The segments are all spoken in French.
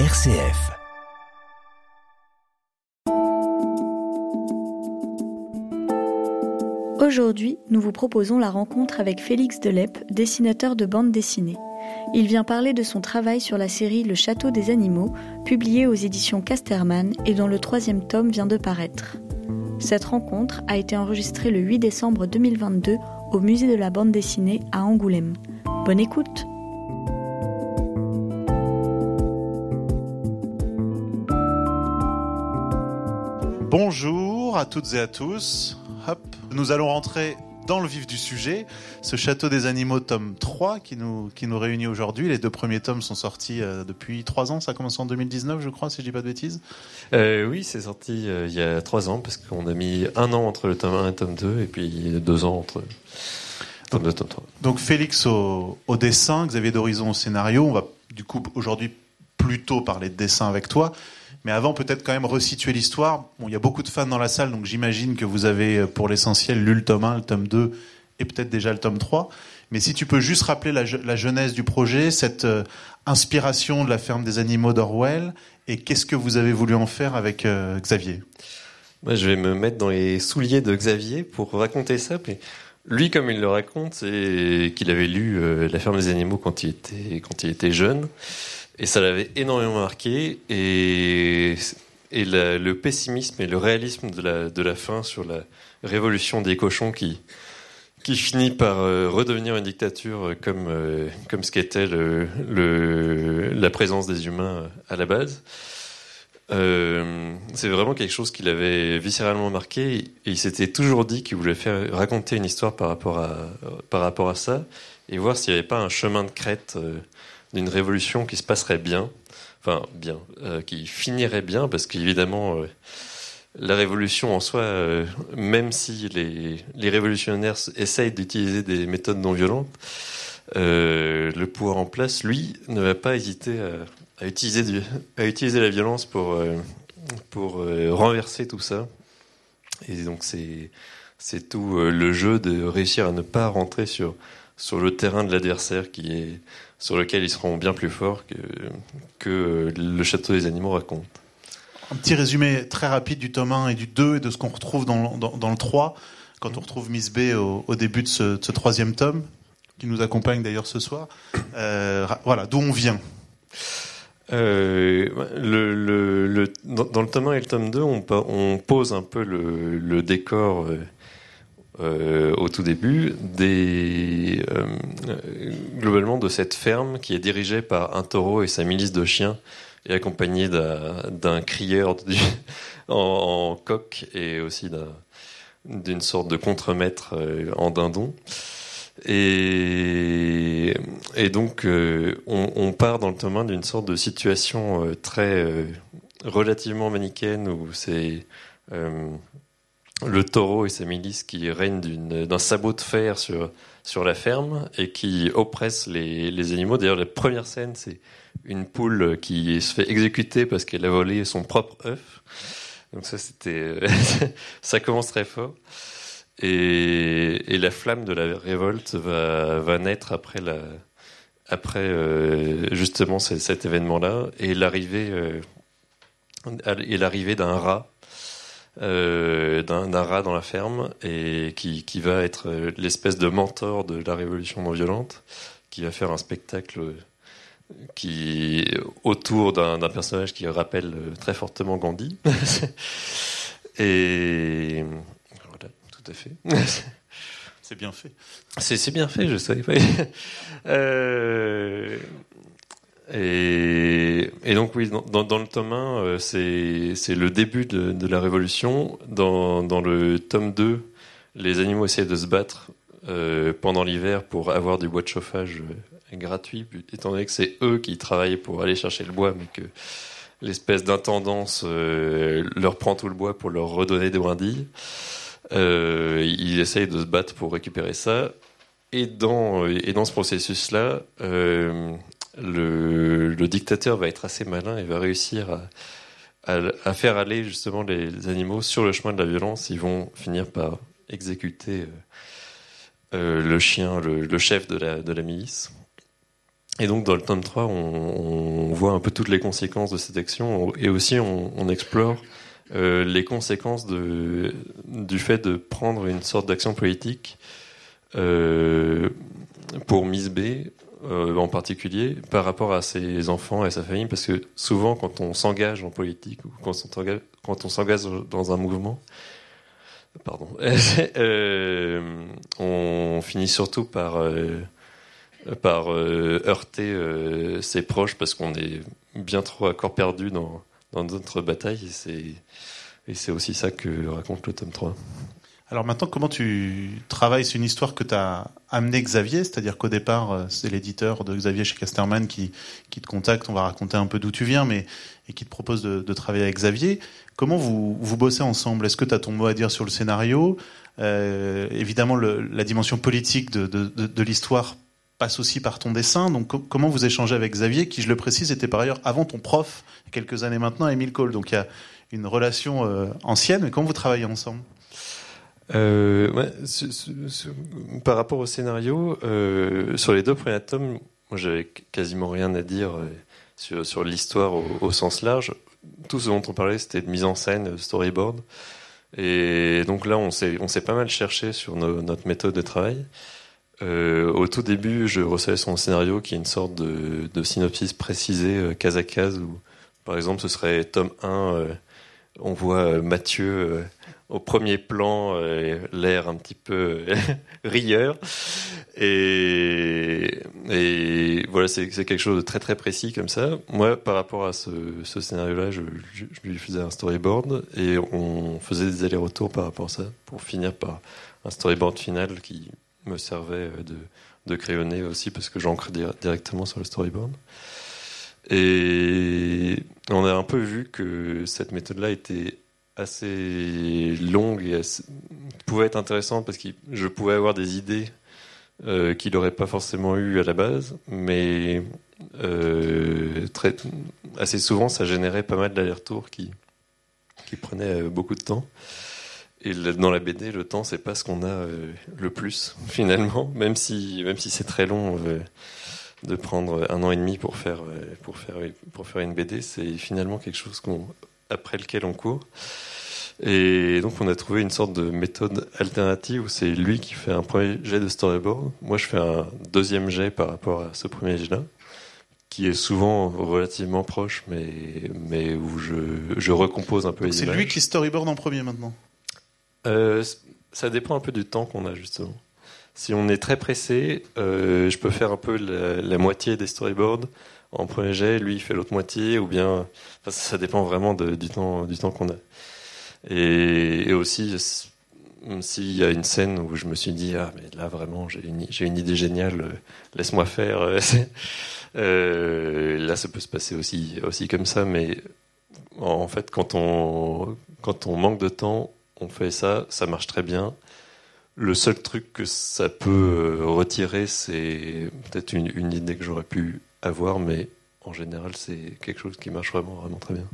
RCF. Aujourd'hui, nous vous proposons la rencontre avec Félix Delep, dessinateur de bande dessinée. Il vient parler de son travail sur la série Le Château des Animaux, publiée aux éditions Casterman et dont le troisième tome vient de paraître. Cette rencontre a été enregistrée le 8 décembre 2022 au Musée de la bande dessinée à Angoulême. Bonne écoute Bonjour à toutes et à tous. Hop. Nous allons rentrer dans le vif du sujet, ce Château des Animaux, tome 3, qui nous, qui nous réunit aujourd'hui. Les deux premiers tomes sont sortis euh, depuis trois ans, ça a commencé en 2019, je crois, si je dis pas de bêtises. Euh, oui, c'est sorti euh, il y a trois ans, parce qu'on a mis un an entre le tome 1 et le tome 2, et puis deux ans entre tome 2 et tome 3. Donc Félix au, au dessin, Xavier d'Horizon au scénario. On va du coup aujourd'hui plutôt parler de dessin avec toi. Mais avant, peut-être quand même resituer l'histoire. Bon, il y a beaucoup de fans dans la salle, donc j'imagine que vous avez, euh, pour l'essentiel, lu le tome 1, le tome 2 et peut-être déjà le tome 3. Mais si tu peux juste rappeler la, la genèse du projet, cette euh, inspiration de la ferme des animaux d'Orwell, et qu'est-ce que vous avez voulu en faire avec euh, Xavier? Moi, je vais me mettre dans les souliers de Xavier pour raconter ça. Lui, comme il le raconte, c'est qu'il avait lu La ferme des animaux quand il était, quand il était jeune. Et ça l'avait énormément marqué. Et, le pessimisme et le réalisme de la, fin sur la révolution des cochons qui, qui finit par euh, redevenir une dictature comme, euh, comme ce qu'était le, la présence des humains à la base. Euh, c'est vraiment quelque chose qui l'avait viscéralement marqué et il s'était toujours dit qu'il voulait faire raconter une histoire par rapport à, par rapport à ça et voir s'il n'y avait pas un chemin de crête euh, d'une révolution qui se passerait bien, enfin bien, euh, qui finirait bien, parce qu'évidemment, euh, la révolution en soi, euh, même si les, les révolutionnaires essayent d'utiliser des méthodes non violentes, le pouvoir en place, lui, ne va pas hésiter à, utiliser, du, à utiliser la violence pour, pour renverser tout ça. Et donc c'est tout le jeu de réussir à ne pas rentrer sur sur le terrain de l'adversaire qui est sur lequel ils seront bien plus forts que, que le château des animaux raconte. Un petit résumé très rapide du tome 1 et du 2 et de ce qu'on retrouve dans, dans, dans, le 3, quand on retrouve Miss B au, au début de ce, de ce, troisième tome, qui nous accompagne d'ailleurs ce soir. Euh, voilà, d'où on vient. Euh, le, le, le, dans, le tome 1 et le tome 2, on, on pose un peu le décor euh, au tout début des, euh, globalement de cette ferme qui est dirigée par un taureau et sa milice de chiens et accompagnée d'un crieur du, en, coq et aussi d'une sorte de contremaître euh, en dindon. Et, et donc, euh, on, on, part dans le tome 1 d'une sorte de situation euh, très euh, relativement manichéenne où c'est le taureau et sa milice qui règnent d'un sabot de fer sur, sur la ferme et qui oppressent les, les animaux. D'ailleurs, la première scène, c'est une poule qui se fait exécuter parce qu'elle a volé son propre œuf. Donc ça, c'était, ça commence très fort. Et, et, la flamme de la révolte va, va naître après la, après euh, justement cet, cet événement-là et l'arrivée euh, et l'arrivée d'un rat euh, d'un rat dans la ferme et qui, qui va être l'espèce de mentor de la révolution non violente qui va faire un spectacle qui autour d'un personnage qui rappelle très fortement Gandhi et tout à fait. C'est bien fait. C'est bien fait, je savais pas. euh, et, donc oui, dans, le tome 1, euh, c'est le début de, la révolution. Dans, dans, le tome 2, les animaux essaient de se battre euh, pendant l'hiver pour avoir du bois de chauffage euh, gratuit, étant donné que c'est eux qui travaillent pour aller chercher le bois, mais que l'espèce d'intendance leur prend tout le bois pour leur redonner des brindilles. Ils essayent de se battre pour récupérer ça. Et dans, et dans ce processus-là, le, dictateur va être assez malin et va réussir à, faire aller justement les animaux sur le chemin de la violence. Ils vont finir par exécuter euh, le chien, le, chef de la, milice. Et donc dans le tome 3, on, voit un peu toutes les conséquences de cette action et aussi on, explore euh, les conséquences du fait de prendre une sorte d'action politique euh, pour Miss B euh, en particulier par rapport à ses enfants et sa famille parce que souvent quand on s'engage en politique ou quand on s'engage dans un mouvement, pardon, on finit surtout par euh, heurter euh, ses proches parce qu'on est bien trop à corps perdu dans, dans notre bataille. Et c'est aussi ça que raconte le tome 3. Alors maintenant, comment tu travailles C'est une histoire que tu as amené Xavier, c'est-à-dire qu'au départ, euh, c'est l'éditeur de Xavier chez Casterman qui, te contacte, on va raconter un peu d'où tu viens, mais et qui te propose de, travailler avec Xavier. Comment vous, vous bossez ensemble? Est-ce que tu as ton mot à dire sur le scénario? Euh, Évidemment, la dimension politique de l'histoire passe aussi par ton dessin. Donc, comment vous échangez avec Xavier, qui, je le précise, était par ailleurs avant ton prof, quelques années maintenant, Émile Cole. Donc, il y a une relation euh, ancienne. Mais comment vous travaillez ensemble? Euh, par rapport au scénario, euh, sur les deux premiers tomes, j'avais quasiment rien à dire sur, sur l'histoire au, sens large. Tout ce dont on parlait, c'était de mise en scène, storyboard. Et donc là, on s'est, pas mal cherché sur notre méthode de travail. Euh, au tout début, je recevais son scénario qui est une sorte de, de synopsis précisé euh, case à case où, par exemple, ce serait tome 1, euh, on voit Mathieu au premier plan, l'air un petit peu rieur. Et, voilà, c'est quelque chose de très très précis comme ça. Moi, par rapport à ce, scénario-là, je, lui faisais un storyboard et on faisait des allers-retours par rapport à ça pour finir par un storyboard final qui me servait euh, de, de crayonner aussi parce que j'encre directement sur le storyboard. Et on a un peu vu que cette méthode-là était assez longue et pouvait être intéressante parce que je pouvais avoir des idées euh, qu'il n'aurait pas forcément eu à la base, mais euh, assez souvent ça générait pas mal d'allers-retours qui, qui prenaient euh, beaucoup de temps. Et dans la BD, le temps, c'est pas ce qu'on a euh, le plus finalement, même si même si c'est très long de prendre un an et demi pour faire euh, pour faire pour faire une BD, c'est finalement quelque chose qu'on après lequel on court. Et donc on a trouvé une sorte de méthode alternative où c'est lui qui fait un premier jet de storyboard, moi je fais un deuxième jet par rapport à ce premier jet-là, qui est souvent relativement proche, mais mais où je je recompose un peu les images. C'est lui qui storyboard en premier maintenant? Euh, ça dépend un peu du temps qu'on a justement. Si on est très pressé, euh, je peux faire un peu la, moitié des storyboards en premier jet, lui il fait l'autre moitié, ou bien ça dépend vraiment du temps du temps qu'on a. Et, aussi s'il y a une scène où je me suis dit ah mais là vraiment j'ai une, idée géniale, euh, laisse-moi faire. Euh, là ça peut se passer aussi aussi comme ça, mais en fait quand on manque de temps, on fait ça, ça marche très bien. Le seul truc que ça peut euh, retirer, c'est peut-être une, idée que j'aurais pu avoir, mais en général, c'est quelque chose qui marche vraiment, vraiment très bien.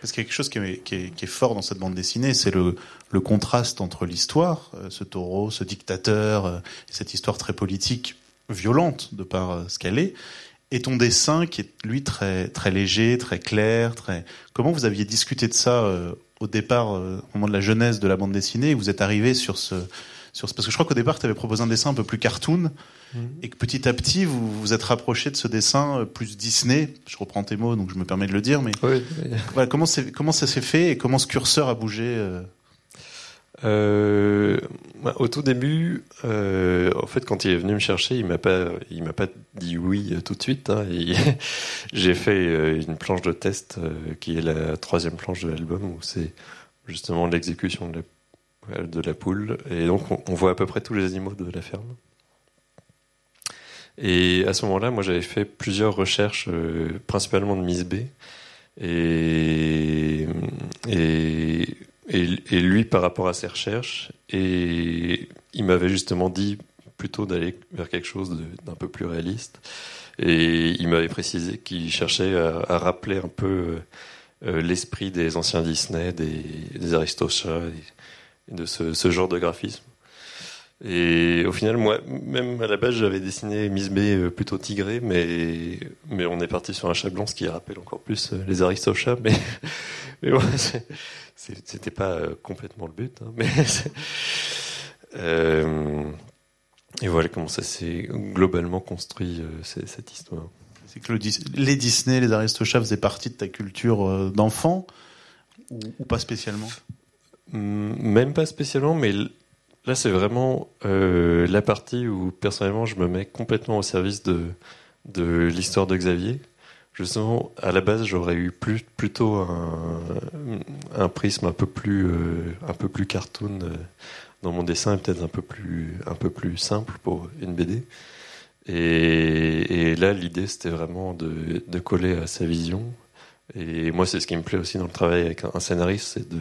Parce qu'il y a quelque chose qui est, fort dans cette bande dessinée, c'est le, contraste entre l'histoire, euh, ce taureau, ce dictateur, euh, cette histoire très politique, violente de par ce qu'elle est, et ton dessin qui est lui très très léger, très clair, très. Comment vous aviez discuté de ça au départ, au moment de la jeunesse de la bande dessinée, vous êtes arrivé sur ce, sur parce que je crois qu'au départ, tu avais proposé un dessin un peu plus cartoon, mhm. et que petit à petit, vous vous êtes rapproché de ce dessin euh, plus Disney. Je reprends tes mots, donc je me permets de le dire, mais comment, comment ça s'est fait et comment ce curseur a bougé euh euh, au tout début, euh, en fait, quand il est venu me chercher, il m'a pas, il m'a pas dit oui tout de suite. Hein, J'ai fait une planche de test euh, qui est la troisième planche de l'album où c'est justement l'exécution de la, de la poule. Et donc, on, voit à peu près tous les animaux de la ferme. Et à ce moment-là, moi, j'avais fait plusieurs recherches, euh, principalement de Miss B. Et, et lui, par rapport à ses recherches, et il m'avait justement dit plutôt d'aller vers quelque chose d'un peu plus réaliste. Et il m'avait précisé qu'il cherchait à, rappeler un peu euh, l'esprit des anciens Disney, des, des de ce, genre de graphisme. Et au final, moi, même à la base, j'avais dessiné Miss B euh, plutôt tigré, mais, mais on est parti sur un chat blanc, ce qui rappelle encore plus euh, les aristochats. Mais, mais bon, c'était pas euh, complètement le but. Hein, mais et voilà comment ça s'est globalement construit, cette histoire. C'est que le, les Disney, les aristochats faisaient partie de ta culture d'enfant ou, pas spécialement? Même pas spécialement, mais Là, c'est vraiment euh, la partie où personnellement je me mets complètement au service de, de l'histoire de Xavier. Justement, à la base, j'aurais eu plutôt un, un, prisme un peu plus, euh, un peu plus cartoon euh, dans mon dessin, peut-être un peu plus, un peu plus simple pour une BD. Et, là, l'idée, c'était vraiment de, coller à sa vision. Et moi, c'est ce qui me plaît aussi dans le travail avec un scénariste, c'est de,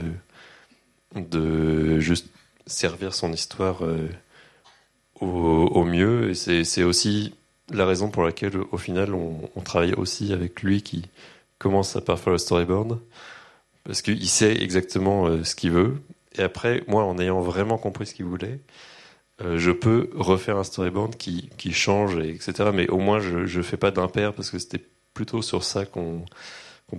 de juste servir son histoire euh, au, mieux. Et c'est aussi la raison pour laquelle, au final, on, travaille aussi avec lui qui commence à faire le storyboard. Parce qu'il sait exactement euh, ce qu'il veut. Et après, moi, en ayant vraiment compris ce qu'il voulait, euh, je peux refaire un storyboard qui, qui change, etc. Mais au moins, je ne fais pas d'impair parce que c'était plutôt sur ça qu'on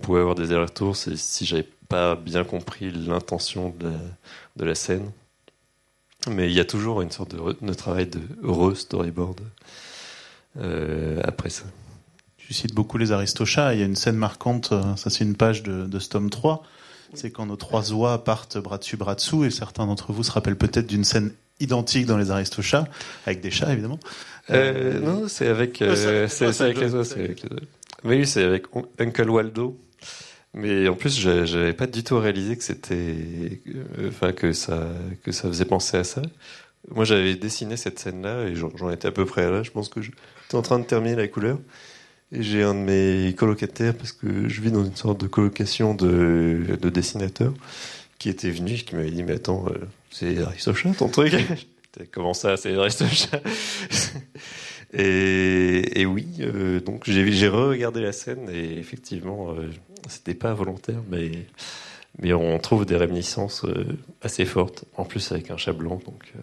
pouvait avoir des allers-retours. Si j'avais pas bien compris l'intention de, de, la scène. Mais il y a toujours une sorte de, travail de re-storyboard euh, après ça. Tu cites beaucoup les Aristochats. Il y a une scène marquante, euh, ça c'est une page de, de Stom 3. C'est quand nos trois oies partent bras dessus, bras dessous, et certains d'entre vous se rappellent peut-être d'une scène identique dans les Aristochats, avec des chats évidemment. Euh, non, c'est avec, euh, c'est avec les oies. Oui, c'est avec Uncle Waldo. Mais en plus, j'avais pas du tout réalisé que c'était, euh, enfin que ça, que ça faisait penser à ça. Moi, j'avais dessiné cette scène-là et j'en étais à peu près là. Je pense que j'étais en train de terminer la couleur. Et j'ai un de mes colocataires, parce que je vis dans une sorte de colocation de, de dessinateurs, qui était venu, qui m'avait dit, mais attends, euh, c'est Aristocha ton truc? Comment ça, c'est Aristocha et, et oui, euh, donc j'ai re-regardé la scène et effectivement, c'était pas volontaire, mais, mais on trouve des réminiscences euh, assez fortes, en plus avec un chat blanc. Donc, euh.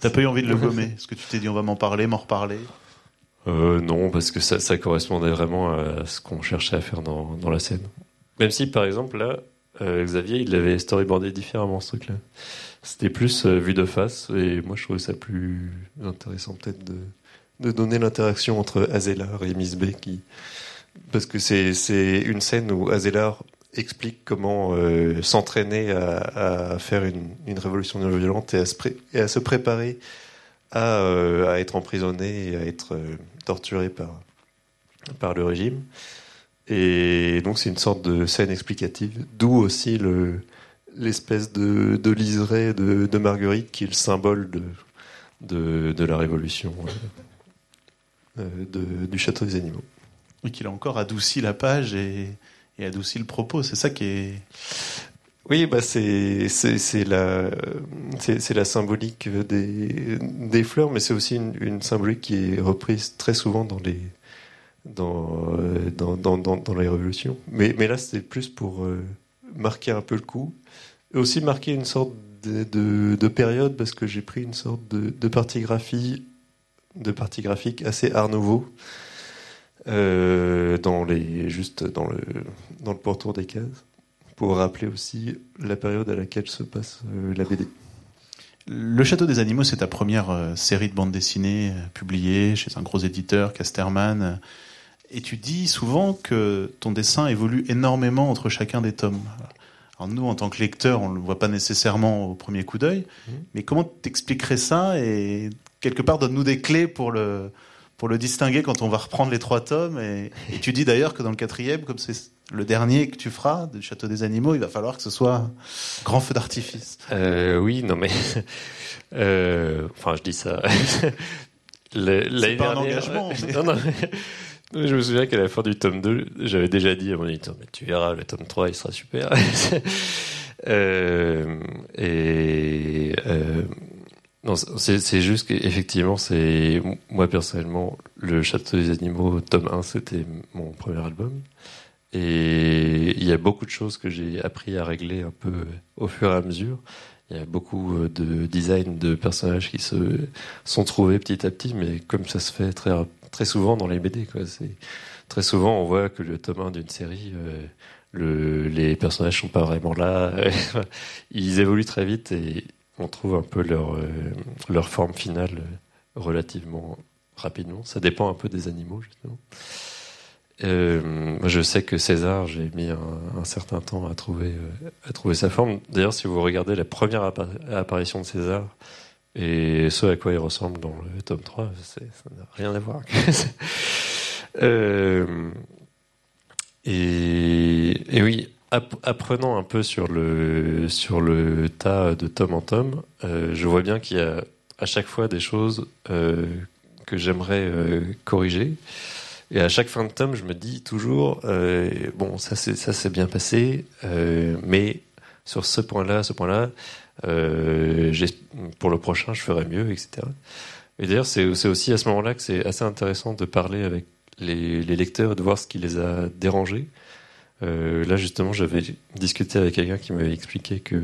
T'as pas eu envie de le gommer Est-ce que tu t'es dit on va m'en parler, m'en reparler? Euh, Non, parce que ça, ça, correspondait vraiment à ce qu'on cherchait à faire dans, dans, la scène. Même si, par exemple, là, Xavier, il l'avait storyboardé différemment, ce truc-là. C'était plus vu de face, et moi, je trouvais ça plus intéressant, peut-être, de, de donner l'interaction entre Azelar et Miss B, parce que c'est une scène où Azelar explique comment euh, s'entraîner à, faire une, révolution non violente et à se, préparer à, euh, à, être emprisonné et à être euh, torturé par, le régime. Et donc c'est une sorte de scène explicative, d'où aussi l'espèce de, de liseré de, Marguerite qui est le symbole de la révolution du château des animaux. Oui, qu'il a encore adouci la page et, et adouci le propos. C'est ça qui est. Oui, bah c'est c'est la c'est la symbolique des des fleurs, mais c'est aussi une, une, symbolique qui est reprise très souvent dans les dans dans dans, dans, les révolutions. Mais mais là, c'est plus pour euh, marquer un peu le coup, et aussi marquer une sorte de, de, de période parce que j'ai pris une sorte de, de partie graphie de partie graphique assez art nouveau euh, dans les, juste dans le, dans le pourtour des cases, pour rappeler aussi la période à laquelle se passe euh, la BD. Le Château des Animaux, c'est ta première euh, série de bande dessinée publiée chez un gros éditeur, Casterman. Et tu dis souvent que ton dessin évolue énormément entre chacun des tomes. Alors nous, en tant que lecteurs, on ne le voit pas nécessairement au premier coup d'œil. Mmh. Mais comment t'expliquerais ça Et quelque part, donne-nous des clés pour le, pour le distinguer quand on va reprendre les trois tomes. Et, et tu dis d'ailleurs que dans le quatrième, comme c'est le dernier que tu feras du Château des Animaux, il va falloir que ce soit grand feu d'artifice. Euh, oui, non mais, euh, enfin, je dis ça. c'est pas un engagement. Non, non, Je me souviens qu'à la fin du tome 2, j'avais déjà dit à mon éditeur, mais tu verras, le tome 3, il sera super. euh, et euh, non, c'est juste qu'effectivement, c'est moi personnellement, le Château des Animaux, tome 1, c'était mon premier album. Et il y a beaucoup de choses que j'ai appris à régler un peu au fur et à mesure. Il y a beaucoup de design de personnages qui se sont trouvés petit à petit, mais comme ça se fait très, très souvent dans les BD, quoi. Très souvent, on voit que le tome 1 d'une série, euh, le, les personnages sont pas vraiment là. Ils évoluent très vite et on trouve un peu leur, euh, leur forme finale relativement rapidement. Ça dépend un peu des animaux, justement. Euh, je sais que César, j'ai mis un, certain temps à trouver, euh, à trouver sa forme. D'ailleurs, si vous regardez la première apparition de César et ce à quoi il ressemble dans le tome 3, ça n'a rien à voir. euh, et, oui, apprenant un peu sur le, sur le tas de tome en tome, euh, je vois bien qu'il y a à chaque fois des choses euh, que j'aimerais corriger. Et à chaque fin de tome, je me dis toujours, euh, bon, ça c'est ça s'est bien passé, euh, mais sur ce point-là, ce point-là, euh, pour le prochain, je ferai mieux, etc. Et d'ailleurs, c'est aussi à ce moment-là que c'est assez intéressant de parler avec les, les, lecteurs, de voir ce qui les a dérangés. Euh, là, justement, j'avais discuté avec quelqu'un qui m'avait expliqué que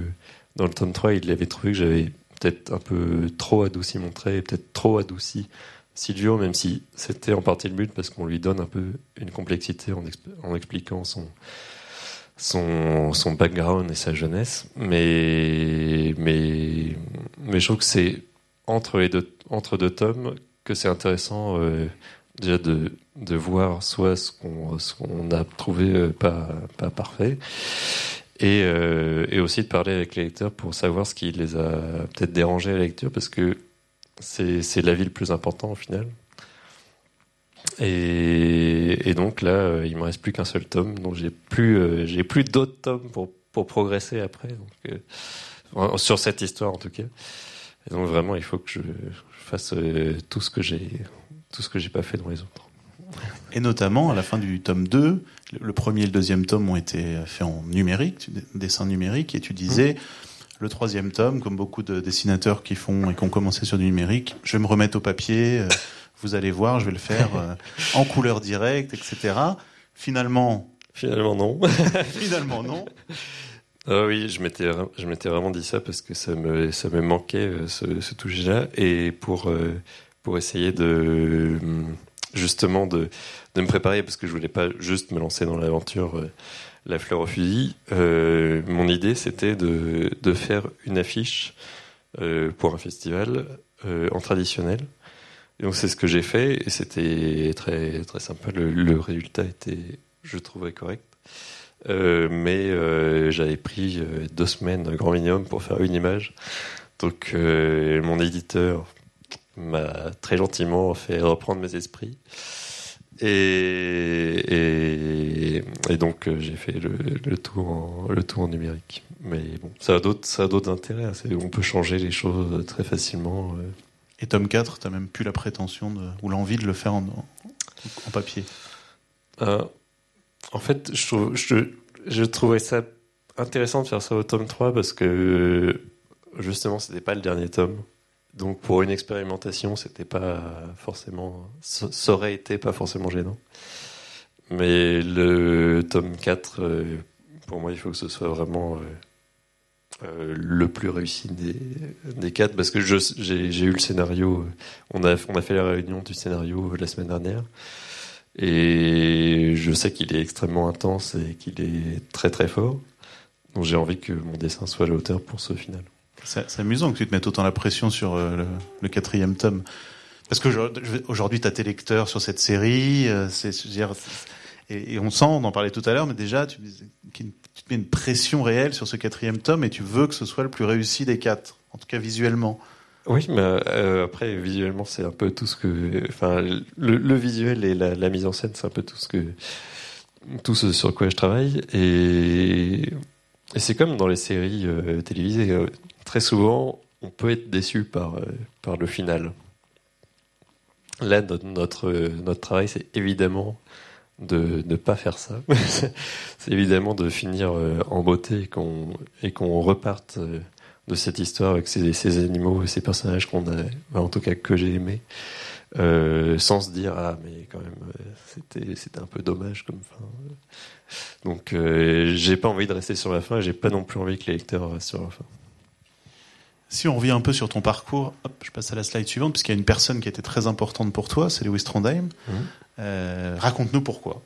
dans le tome 3, il avait trouvé que j'avais peut-être un peu trop adouci mon trait, peut-être trop adouci Silvio, même si c'était en partie le but, parce qu'on lui donne un peu une complexité en, expliquant son, son, background et sa jeunesse. Mais, je trouve que c'est entre, deux, entre tomes que c'est intéressant euh, déjà de, de voir soit ce qu'on qu'on a trouvé euh, pas, pas parfait, et, euh, et aussi de parler avec les lecteurs pour savoir ce qui les a peut-être dérangés à la lecture, parce que c'est l'avis le plus important au final. Et, et, donc là, euh, il me reste plus qu'un seul tome, donc j'ai plus, euh, j'ai plus d'autres tomes pour, pour progresser après, donc, euh, sur cette histoire en tout cas. Donc vraiment, il faut que je, fasse tout ce que j'ai, tout ce que j'ai pas fait dans les autres. Et notamment à la fin du tome 2, le premier et le deuxième tome ont été faits en numérique, dessin numérique, et tu disais. Mmh le troisième tome, comme beaucoup de dessinateurs qui font et qui ont commencé sur du numérique, je vais me remettre au papier. Euh, vous allez voir, je vais le faire euh, en couleur directe, etc. Finalement, finalement non. finalement non. Ah oui, je m'étais je m'étais vraiment dit ça parce que ça me ça me manquait euh, ce, ce toucher-là et pour pour essayer de justement de de me préparer parce que je voulais pas juste me lancer dans l'aventure la fleur au fusil, euh, mon idée c'était de, de, faire une affiche euh, pour un festival euh, en traditionnel. Donc c'est ce que j'ai fait et c'était très très sympa. Le, résultat était, je trouvais correct. Euh, mais euh, j'avais pris euh, deux semaines grand minimum pour faire une image. Donc mon éditeur m'a très gentiment fait reprendre mes esprits. Et, et, donc euh, j'ai fait le, le, tout en, le tout en numérique. Mais bon, ça a d'autres, ça a d'autres intérêts. Hein. On peut changer les choses très facilement. Euh. Et tome 4, tu n'as même plus la prétention de, ou l'envie de le faire en, en papier euh, En fait, je, trouve, je, je, trouvais ça intéressant de faire ça au tome 3 parce que justement, c'était pas le dernier tome. Donc pour une expérimentation, c'était pas forcément, ça aurait été pas forcément gênant. Mais le tome 4, euh, pour moi, il faut que ce soit vraiment euh, euh, le plus réussi des, des quatre, parce que j'ai eu le scénario, on a, on a fait la réunion du scénario la semaine dernière, et je sais qu'il est extrêmement intense et qu'il est très très fort. Donc j'ai envie que mon dessin soit à la hauteur pour ce final. C'est amusant que tu te mettes autant la pression sur euh, le, quatrième tome. Parce que aujourd'hui, tu as tes lecteurs sur cette série. Euh, c'est, et, on sent, on en parlait tout à l'heure, mais déjà, tu, te mets une pression réelle sur ce quatrième tome et tu veux que ce soit le plus réussi des quatre, en tout cas visuellement. Oui, mais euh, après, visuellement, c'est un peu tout ce que. Enfin, le, visuel et la, mise en scène, c'est un peu tout ce que. Tout ce sur quoi je travaille. Et c'est comme dans les séries télévisées très souvent, on peut être déçu par, euh, par le final. Là, notre, notre, travail, c'est évidemment de ne pas faire ça. c'est évidemment de finir euh, en beauté et qu'on, reparte euh, de cette histoire avec ces, ces animaux et ces personnages qu'on a, en tout cas que j'ai aimés, sans se dire ah mais quand même c'était un peu dommage comme fin. Donc, euh, j'ai pas envie de rester sur la fin, j'ai pas non plus envie que les lecteurs restent sur la fin. Si on revient un peu sur ton parcours, hop, je passe à la slide suivante, puisqu'il y a une personne qui était très importante pour toi, c'est Lewis Trondheim. Mhm. Euh, Raconte-nous pourquoi.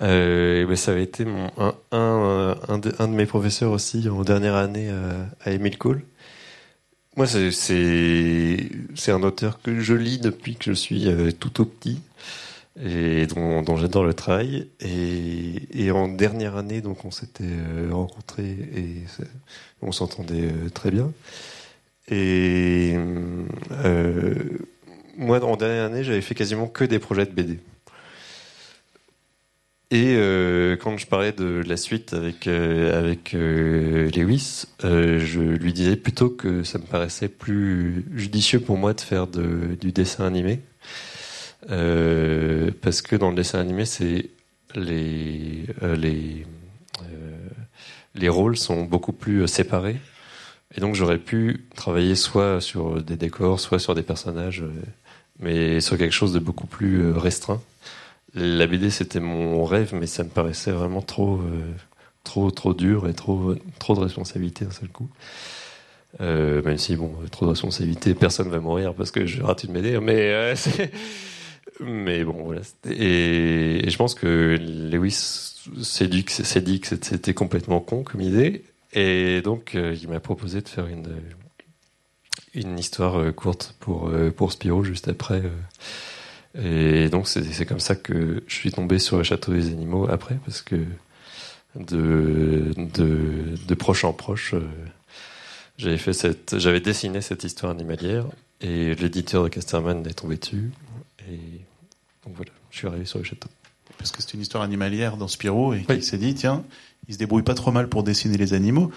Euh, et ben, ça avait été mon, un, un, un, de, un de mes professeurs aussi en dernière année à, Emile Cole. Moi, c'est- un auteur que je lis depuis que je suis euh, tout au petit et dont, j'adore le travail. Et, en dernière année, donc, on s'était euh, rencontrés et on s'entendait euh, très bien. Et euh, moi, en dernière année, j'avais fait quasiment que des projets de BD. Et quand je parlais de la suite avec avec Lewis, je lui disais plutôt que ça me paraissait plus judicieux pour moi de faire du dessin animé, Euh, parce que dans le dessin animé, c'est les euh, les euh, les rôles sont beaucoup plus euh, séparés, et donc j'aurais pu travailler soit sur des décors, soit sur des personnages, mais sur quelque chose de beaucoup plus restreint. La BD, c'était mon rêve, mais ça me paraissait vraiment trop, trop, trop dur et trop, trop de responsabilité d'un seul coup. Même si, bon, trop de responsabilité, personne va mourir parce que je rate une BD, mais, c'est- mais bon, voilà. Et, je pense que Lewis s'est dit que c'était complètement con comme idée, et donc euh, il m'a proposé de faire une, une histoire euh, courte pour, euh, pour Spirou juste après. euh, et donc c'est comme ça que je suis tombé sur le château des animaux après, parce que de, de, de proche en proche, j'avais dessiné cette histoire animalière et l'éditeur de Casterman est tombé dessus. Et donc voilà, je suis arrivé sur le château. Parce que c'est une histoire animalière dans Spirou, et Oui. il s'est dit, tiens, il se débrouille pas trop mal pour dessiner les animaux.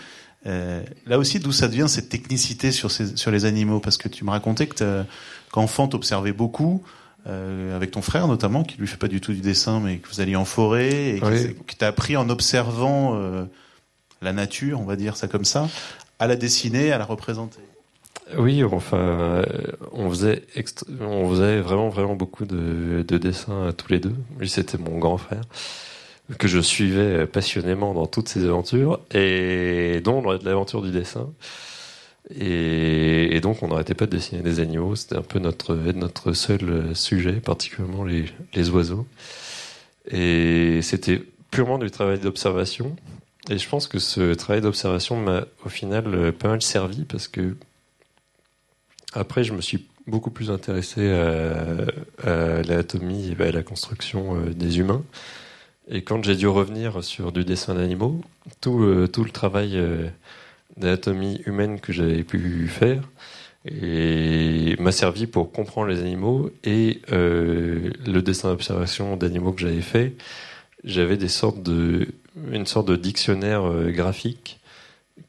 Euh, là aussi, d'où ça devient cette technicité sur, ces, sur les animaux? Parce que tu me racontais que t'as- qu'enfant, t'observais beaucoup, euh, avec ton frère notamment, qui lui fait pas du tout du dessin, mais que vous alliez en forêt, et qui, Oui. qui t'a appris en observant euh, la nature, on va dire ça comme ça, à la dessiner, à la représenter. Oui, enfin, euh, on faisait, on faisait vraiment, vraiment beaucoup de, de dessins tous les deux. Lui, c'était mon grand frère, que je suivais passionnément dans toutes ses aventures, et dont l'aventure du dessin. Et, donc, on n'arrêtait pas de dessiner des animaux. C'était un peu notre, notre seul sujet, particulièrement les, les oiseaux. Et c'était purement du travail d'observation. Et je pense que ce travail d'observation m'a au final pas mal servi parce que après, je me suis beaucoup plus intéressé à, à l'anatomie et à la construction euh, des humains. Et quand j'ai dû revenir sur du dessin d'animaux, tout, euh, tout le travail euh, d'anatomie humaine que j'avais pu faire m'a servi pour comprendre les animaux et euh, le dessin d'observation d'animaux que j'avais fait, j'avais de une sorte de dictionnaire euh, graphique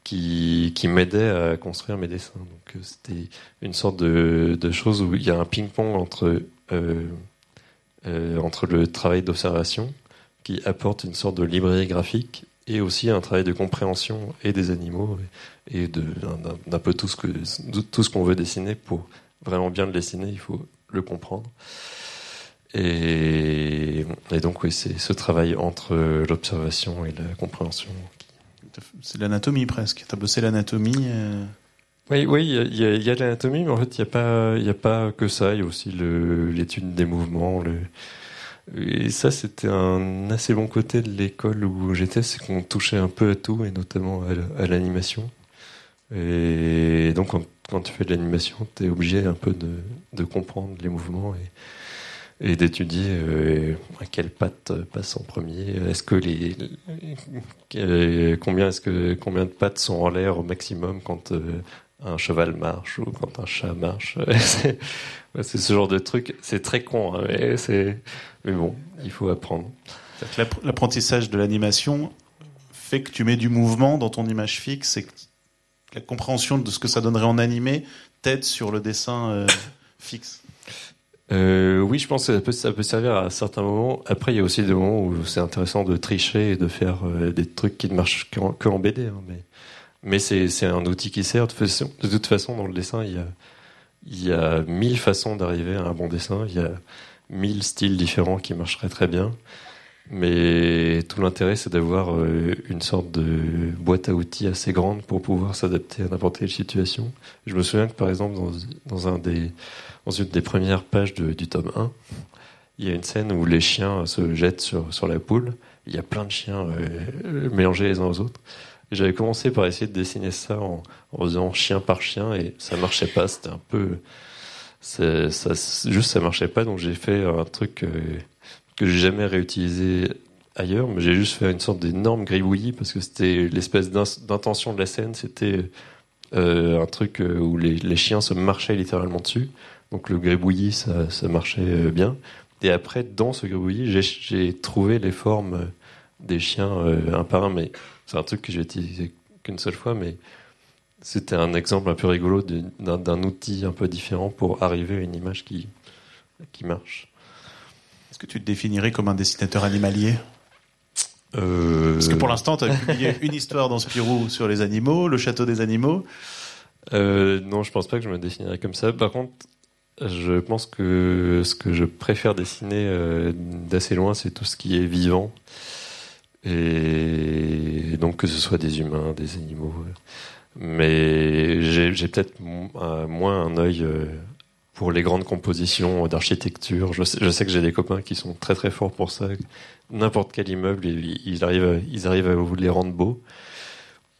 qui, qui m'aidait à construire mes dessins. Donc euh, c'était une sorte de, de chose où il y a un ping-pong entre euh, euh, entre le travail d'observation qui apporte une sorte de librairie graphique et aussi un travail de compréhension et des animaux et, d'un- peu tout ce que tout ce qu'on veut dessiner pour vraiment bien le dessiner, il faut le comprendre. Et, et donc oui, c'est ce travail entre l'observation et la compréhension. C'est l'anatomie presque. T'as bossé l'anatomie. euh, Oui, oui, il y a- de l'anatomie, mais en fait, il n'y a pas, il a pas que ça. Il y a aussi l'étude des mouvements. Et ça, c'était un assez bon côté de l'école où j'étais, c'est qu'on touchait un peu à tout, et notamment à, l'animation. Et donc, quand, tu fais de l'animation, tu es obligé un peu de, comprendre les mouvements et d'étudier euh, à quelle patte passe en premier. Est-ce que les, euh, combien est-ce que combien de pattes sont en l'air au maximum quand euh, un cheval marche ou quand un chat marche? c'est ce genre de truc. C'est très con, hein, mais, c'est- mais bon, il faut apprendre. L'apprentissage de l'animation fait que tu mets du mouvement dans ton image fixe et que la compréhension de ce que ça donnerait en animé t'aide sur le dessin fixe. Euh, oui, je pense que ça peut, ça peut servir à certains moments. Après, il y a aussi des moments où c'est intéressant de tricher et de faire euh, des trucs qui ne marchent qu'en que BD. hein, mais c'est un outil qui sert. De façon, de toute façon, dans le dessin, il y a, il y a mille façons d'arriver à un bon dessin. Il y a mille styles différents qui marcheraient très bien. Mais tout l'intérêt, c'est d'avoir euh, une sorte de boîte à outils assez grande pour pouvoir s'adapter à n'importe quelle situation. Je me souviens que, par exemple, dans, un des, dans une des premières pages du tome 1, il y a une scène où les chiens se jettent sur, sur la poule. Il y a plein de chiens euh, mélangés les uns aux autres. J'avais commencé par essayer de dessiner ça en, en, faisant chien par chien et ça marchait pas. C'était un peu, ça, juste ça marchait pas. Donc j'ai fait un truc euh, que j'ai jamais réutilisé ailleurs, mais j'ai juste fait une sorte d'énorme gribouillis parce que c'était l'espèce d'intention de la scène. C'était euh, un truc euh, où les, chiens se marchaient littéralement dessus. Donc le gribouillis, ça, marchait euh, bien. Et après, dans ce gribouillis, j'ai trouvé les formes des chiens euh, un par un, mais c'est un truc que j'ai utilisé qu'une seule fois, mais c'était un exemple un peu rigolo d'un outil un peu différent pour arriver à une image qui marche. Est-ce que tu te définirais comme un dessinateur animalier? Euh... Parce que pour l'instant, tu as publié une histoire dans Spirou sur les animaux, le château des animaux. Euh, non, je pense pas que je me définirais comme ça. Par contre, je pense que ce que je préfère dessiner euh, d'assez loin, c'est tout ce qui est vivant. Et donc que ce soit des humains, des animaux. Mais j'ai peut-être moins un œil pour les grandes compositions d'architecture. Je sais, je sais que j'ai des copains qui sont très très forts pour ça. N'importe quel immeuble, ils arrivent, ils arrivent à les rendre beaux.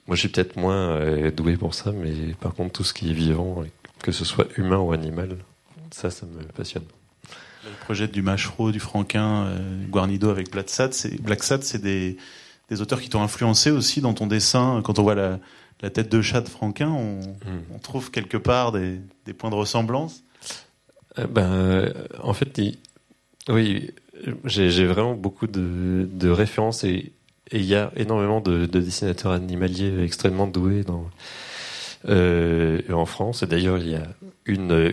Moi, je suis peut-être moins euh, doué pour ça, mais par contre, tout ce qui est vivant, que ce soit humain ou animal, ça, ça me passionne. Le projet du Machereau, du Franquin, euh, Guarnido avec Black Sat, c'est Black c'est des, des auteurs qui t'ont influencé aussi dans ton dessin. Quand on voit la, la tête de chat de Franquin, on, mm. on trouve quelque part des, des points de ressemblance. Euh, ben, euh, en fait, oui, j'ai vraiment beaucoup de, références et il y a énormément de, de, dessinateurs animaliers extrêmement doués euh, en France. D'ailleurs, il y a une,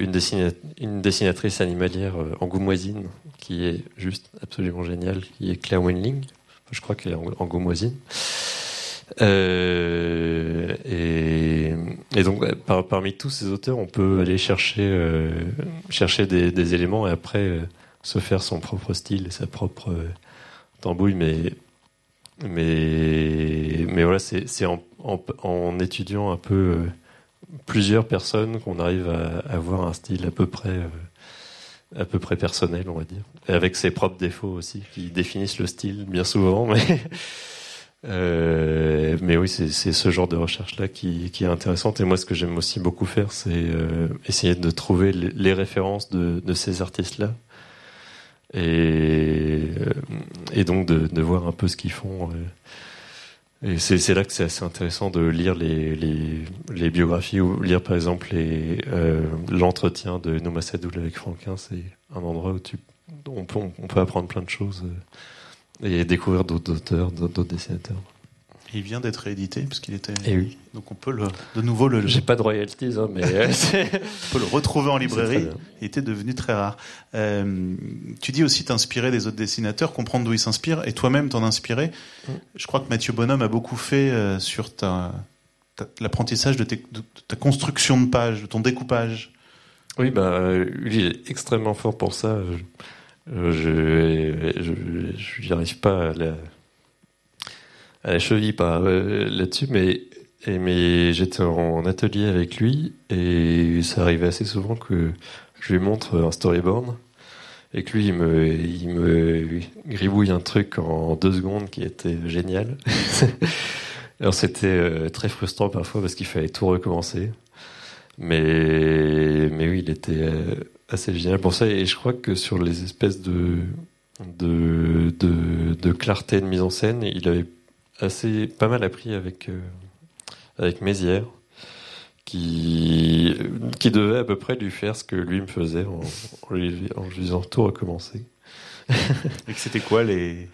une, dessinatrice animalière angoumoisine qui est juste absolument géniale, qui est Claire Winling. Je crois qu'elle est angoumoisine. Euh, et, et, donc, par, parmi tous ces auteurs, on peut aller chercher, euh, chercher des, des, éléments et après euh, se faire son propre style et sa propre euh, tambouille. Mais, mais, mais voilà, c'est en, en, en, étudiant un peu euh, plusieurs personnes qu'on arrive à, à, avoir un style à peu près à peu près personnel, on va dire, et avec ses propres défauts aussi, qui définissent le style bien souvent, mais euh, mais oui, c'est ce genre de recherche-là qui, est intéressante. Et moi, ce que j'aime aussi beaucoup faire, c'est euh, essayer de trouver les, références de, ces artistes-là. Et, euh, donc de, voir un peu ce qu'ils font. Et c'est là que c'est assez intéressant de lire les, biographies ou lire par exemple l'entretien de Noma Sadoul avec Franquin. C'est un endroit où on peut apprendre plein de choses. Et découvrir d'autres auteurs, d'autres dessinateurs. Il vient d'être réédité parce qu'il était. Et eh oui. Donc on peut le, de nouveau le. J'ai pas de royalties, hein, mais on peut le retrouver en librairie. Il était devenu très rare. Euh, tu dis aussi t'inspirer des autres dessinateurs, comprendre d'où ils s'inspirent, et toi-même t'en inspirer. Mm. Je crois que Mathieu Bonhomme a beaucoup fait euh, sur ta, ta l'apprentissage de, de, ta construction de page, de ton découpage. Oui, bah, lui il est extrêmement fort pour ça. Euh, je n'y arrive pas à la, à la cheville pas euh, là-dessus, mais, mais j'étais en atelier avec lui et ça arrivait assez souvent que je lui montre un storyboard et que lui il me, il me gribouille un truc en deux secondes qui était génial. Alors c'était euh, très frustrant parfois parce qu'il fallait tout recommencer. Mais, mais oui, il était assez génial pour ça. Et je crois que sur les espèces de, de, de, de clarté de mise en scène, il avait assez pas mal appris avec, euh, avec Mézières, qui, qui devait à peu près lui faire ce que lui me faisait en, en, lui, en lui disant tout recommencer. Et que c'était quoi les.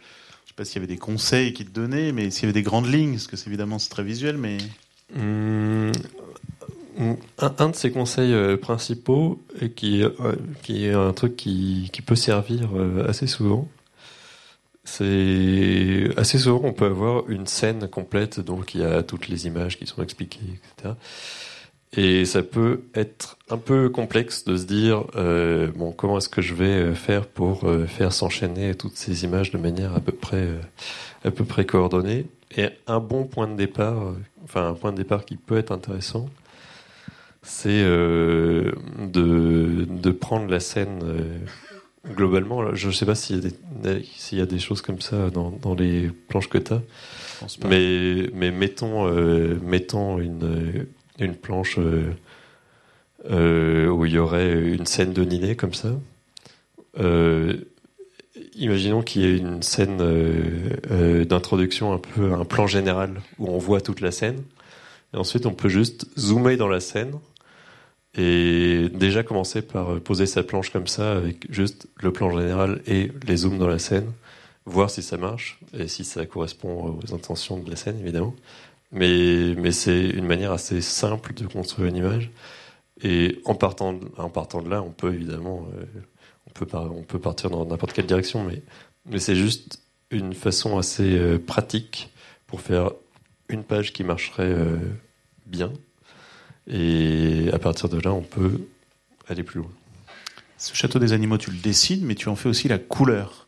Je sais pas s'il y avait des conseils qu'il te donnait, mais s'il y avait des grandes lignes, parce que c'est évidemment c'est très visuel, mais. Hum, un, de ses conseils euh, principaux, qui, euh, qui est un truc qui, peut servir euh, assez souvent, c'est assez souvent on peut avoir une scène complète, donc il y a toutes les images qui sont expliquées, etc. Et ça peut être un peu complexe de se dire bon comment est-ce que je vais faire pour faire s'enchaîner toutes ces images de manière à peu près à peu près coordonnée. Et un bon point de départ, enfin un point de départ qui peut être intéressant, c'est de de prendre la scène globalement. Je ne sais pas s'il y a des s'il y a des choses comme ça dans dans les planches que tu as. Mais mais mettons mettons une une planche euh, euh, où il y aurait une scène de Niné comme ça. Euh, imaginons qu'il y ait une scène d'introduction, un peu un plan général où on voit toute la scène. Et ensuite, on peut juste zoomer dans la scène et déjà commencer par poser sa planche comme ça avec juste le plan général et les zooms dans la scène, voir si ça marche et si ça correspond aux intentions de la scène, évidemment. Mais, mais c'est une manière assez simple de construire une image. Et en partant de, en partant de là, on peut évidemment, euh, on, peut on peut partir dans n'importe quelle direction, mais, mais c'est juste une façon assez euh, pratique pour faire une page qui marcherait euh, bien. Et à partir de là, on peut aller plus loin. Ce château des animaux, tu le dessines, mais tu en fais aussi la couleur.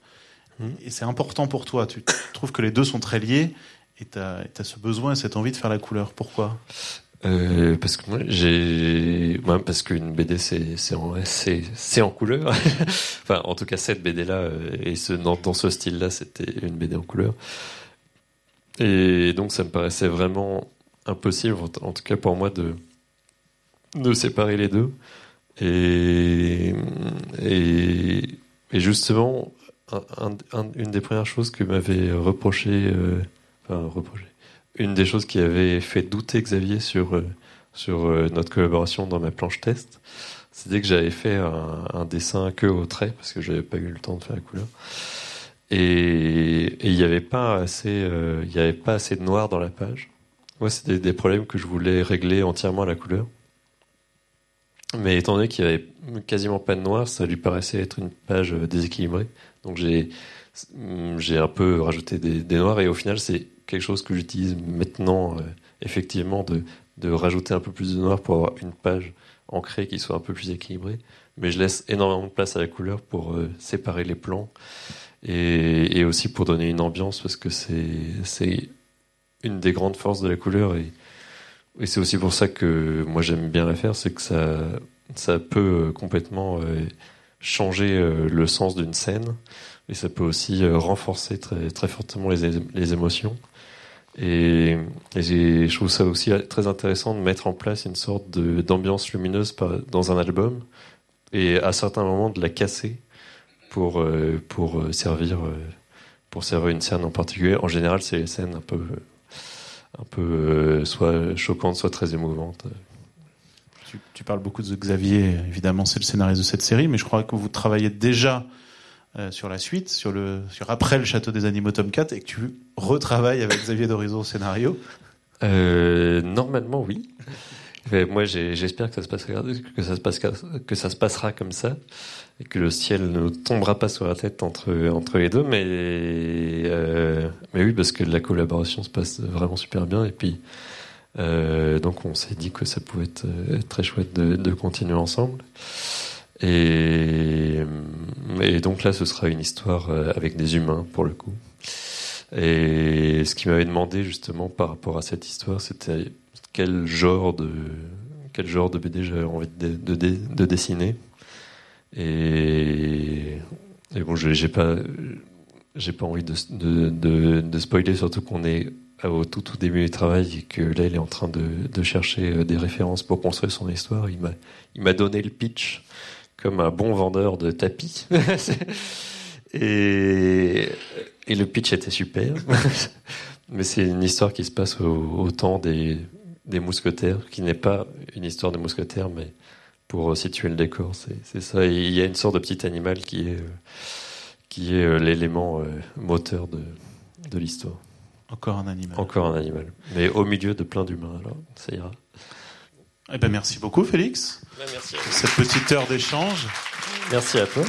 Mmh. Et c'est important pour toi. Tu trouves que les deux sont très liés. Et tu as, ce besoin, cette envie de faire la couleur. Pourquoi? Euh, parce que moi j'ai parce qu'une BD c'est c'est en c'est en couleur enfin en tout cas cette BD là euh, et ce dans, dans ce style là c'était une BD en couleur et donc ça me paraissait vraiment impossible en tout cas pour moi de de séparer les deux et et, justement une des premières choses que m'avait reproché euh, une des choses qui avait fait douter Xavier sur, euh, sur euh, notre collaboration dans ma planche test, c'était que j'avais fait un, dessin que au trait, parce que j'avais pas eu le temps de faire la couleur. Et il n'y avait pas avait pas assez de noir dans la page. Moi, c'était des problèmes que je voulais régler entièrement à la couleur. Mais étant donné qu'il y avait quasiment pas de noir, ça lui paraissait être une page déséquilibrée. Donc j'ai j'ai un peu rajouté des, des noirs et au final c'est quelque chose que j'utilise maintenant, euh, effectivement, de, de rajouter un peu plus de noir pour avoir une page ancrée qui soit un peu plus équilibrée. Mais je laisse énormément de place à la couleur pour euh, séparer les plans et, et, aussi pour donner une ambiance parce que c'est une des grandes forces de la couleur et, et c'est aussi pour ça que moi j'aime bien la faire, c'est que ça, ça peut euh, complètement changer le sens d'une scène et ça peut aussi renforcer très, très fortement les, les émotions. Et, je trouve ça aussi très intéressant de mettre en place une sorte d'ambiance lumineuse dans un album et à certains moments de la casser pour, euh, pour, euh, servir, euh, pour servir une scène en particulier. En général, c'est les scènes un peu, un peu soit choquantes, soit très émouvantes. Tu, tu parles beaucoup de Xavier, évidemment, c'est le scénariste de cette série, mais je crois que vous travaillez déjà euh, sur la suite, sur le, sur après le Château des Animaux tome 4, et que tu retravailles avec Xavier Dorizo au scénario euh, Normalement, oui. moi, j'espère que ça se passera, que ça se passera, que ça se passera comme ça, et que le ciel ne tombera pas sur la tête entre entre les deux. Mais euh, mais oui, parce que la collaboration se passe vraiment super bien, et puis euh, donc on s'est dit que ça pouvait être, très chouette de, continuer ensemble. Et, et, donc là, ce sera une histoire euh, avec des humains pour le coup. Et ce qui m'avait demandé justement par rapport à cette histoire, c'était quel genre de quel genre de BD j'avais envie de, de, dessiner. Et, bon, j'ai pas pas envie de, spoiler, surtout qu'on est au tout, tout début du travail et que là, il est en train de, de chercher euh, des références pour construire son histoire. Il m'a, il m'a donné le pitch comme un bon vendeur de tapis. et, et le pitch était super. mais c'est une histoire qui se passe au, temps des, des mousquetaires, qui n'est pas une histoire de mousquetaires, mais pour situer le décor, c'est ça. il y a une sorte de petit animal qui est, qui est euh, l'élément euh, moteur de, de l'histoire. Encore un animal. Encore un animal. Mais au milieu de plein d'humains, alors ça ira. Eh ben merci beaucoup, Félix. Ben, merci pour cette petite heure d'échange. Merci à toi.